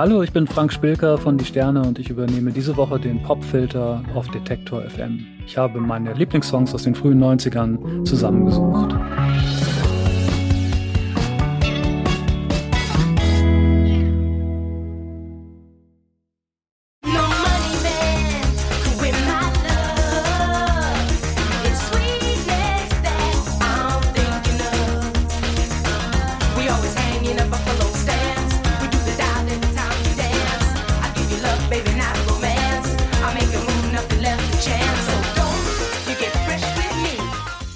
Hallo, ich bin Frank Spilker von Die Sterne und ich übernehme diese Woche den Popfilter auf Detektor FM. Ich habe meine Lieblingssongs aus den frühen 90ern zusammengesucht.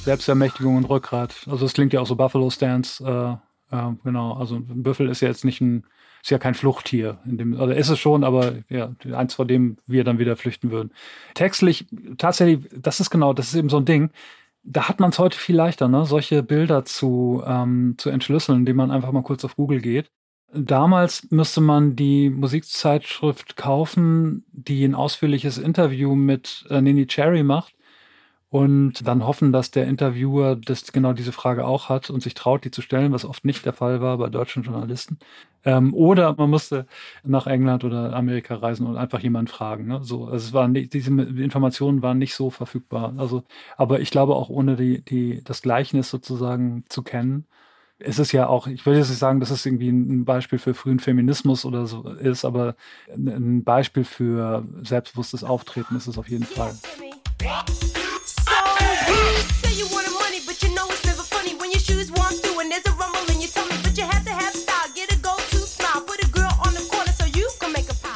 Selbstermächtigung und Rückgrat. Also es klingt ja auch so Buffalo Stance. Äh, äh, genau, also ein Büffel ist ja jetzt nicht ein, ist ja kein Fluchttier. In dem, also ist es schon, aber ja, eins, vor dem wir dann wieder flüchten würden. Textlich, tatsächlich, das ist genau, das ist eben so ein Ding. Da hat man es heute viel leichter, ne? solche Bilder zu, ähm, zu entschlüsseln, indem man einfach mal kurz auf Google geht. Damals müsste man die Musikzeitschrift kaufen, die ein ausführliches Interview mit äh, Nini Cherry macht und dann hoffen, dass der Interviewer das genau diese Frage auch hat und sich traut, die zu stellen, was oft nicht der Fall war bei deutschen Journalisten. Ähm, oder man musste nach England oder Amerika reisen und einfach jemanden fragen. Ne? So, also es waren nicht, diese Informationen waren nicht so verfügbar. Also, aber ich glaube auch ohne die, die, das Gleichnis sozusagen zu kennen, es ist ja auch, ich will jetzt nicht sagen, dass es irgendwie ein Beispiel für frühen Feminismus oder so ist, aber ein Beispiel für selbstbewusstes Auftreten ist es auf jeden Fall.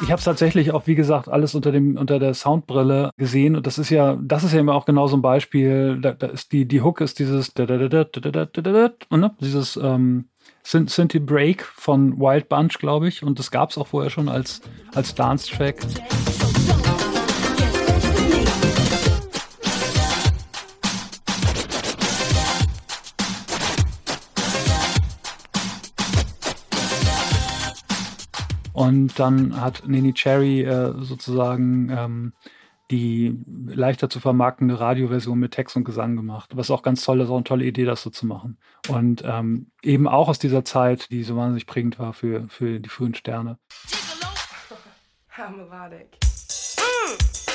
Ich habe es tatsächlich auch, wie gesagt, alles unter dem unter der Soundbrille gesehen und das ist ja, das ist ja immer auch genau so ein Beispiel. Da, da ist die die Hook ist dieses ne? dieses ähm, Synthie Break von Wild Bunch, glaube ich, und das gab es auch vorher schon als als Dance Track. Und dann hat Nini Cherry äh, sozusagen ähm, die leichter zu vermarktende Radioversion mit Text und Gesang gemacht. Was auch ganz toll ist, auch eine tolle Idee, das so zu machen. Und ähm, eben auch aus dieser Zeit, die so wahnsinnig prägend war für, für die frühen Sterne. How melodic. Mm.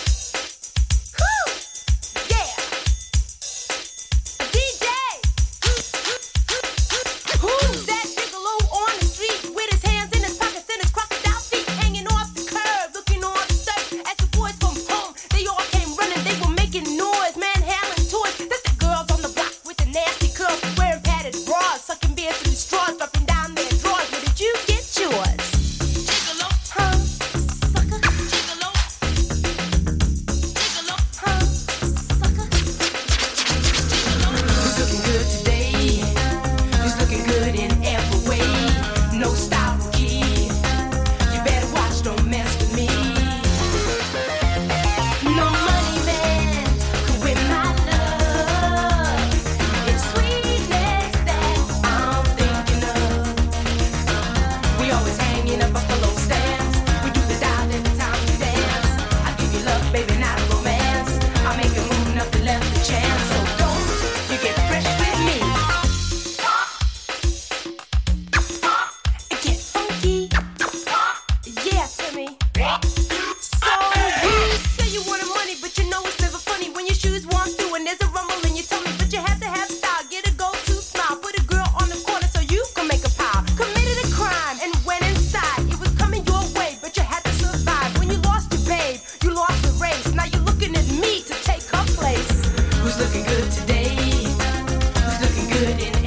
good in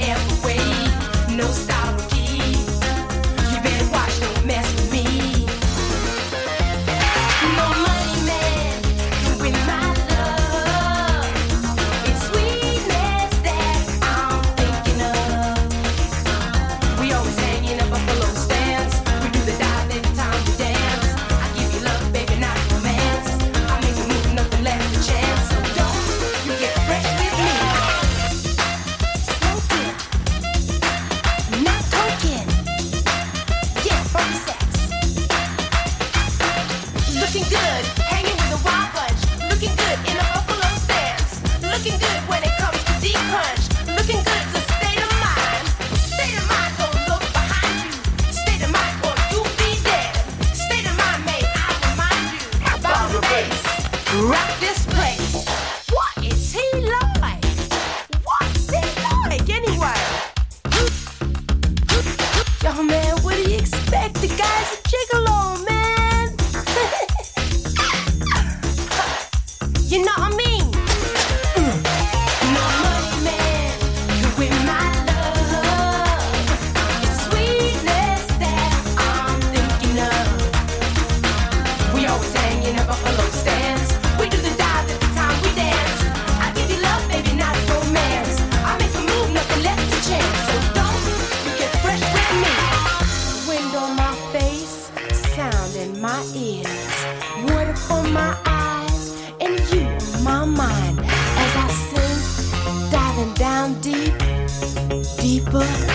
can do people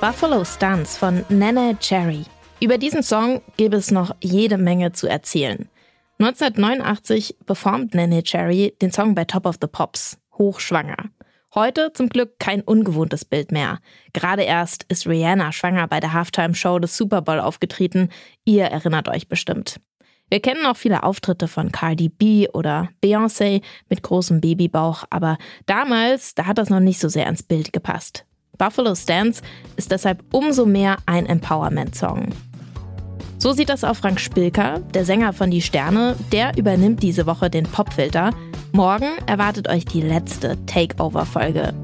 Buffalo Stunts von Nene Cherry. Über diesen Song gäbe es noch jede Menge zu erzählen. 1989 performt Nene Cherry den Song bei Top of the Pops, hochschwanger. Heute zum Glück kein ungewohntes Bild mehr. Gerade erst ist Rihanna schwanger bei der Halftime-Show des Super Bowl aufgetreten. Ihr erinnert euch bestimmt. Wir kennen auch viele Auftritte von Cardi B oder Beyoncé mit großem Babybauch, aber damals, da hat das noch nicht so sehr ins Bild gepasst. Buffalo Stance ist deshalb umso mehr ein Empowerment-Song. So sieht das auch Frank Spilker, der Sänger von Die Sterne, der übernimmt diese Woche den Popfilter. Morgen erwartet euch die letzte Takeover-Folge.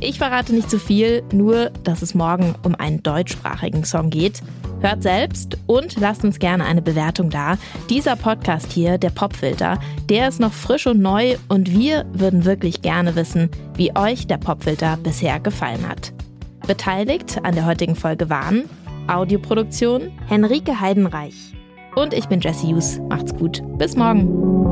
Ich verrate nicht zu viel, nur dass es morgen um einen deutschsprachigen Song geht. Hört selbst und lasst uns gerne eine Bewertung da. Dieser Podcast hier, der Popfilter, der ist noch frisch und neu und wir würden wirklich gerne wissen, wie euch der Popfilter bisher gefallen hat. Beteiligt an der heutigen Folge waren Audioproduktion Henrike Heidenreich. Und ich bin Jesse Hughes. Macht's gut. Bis morgen.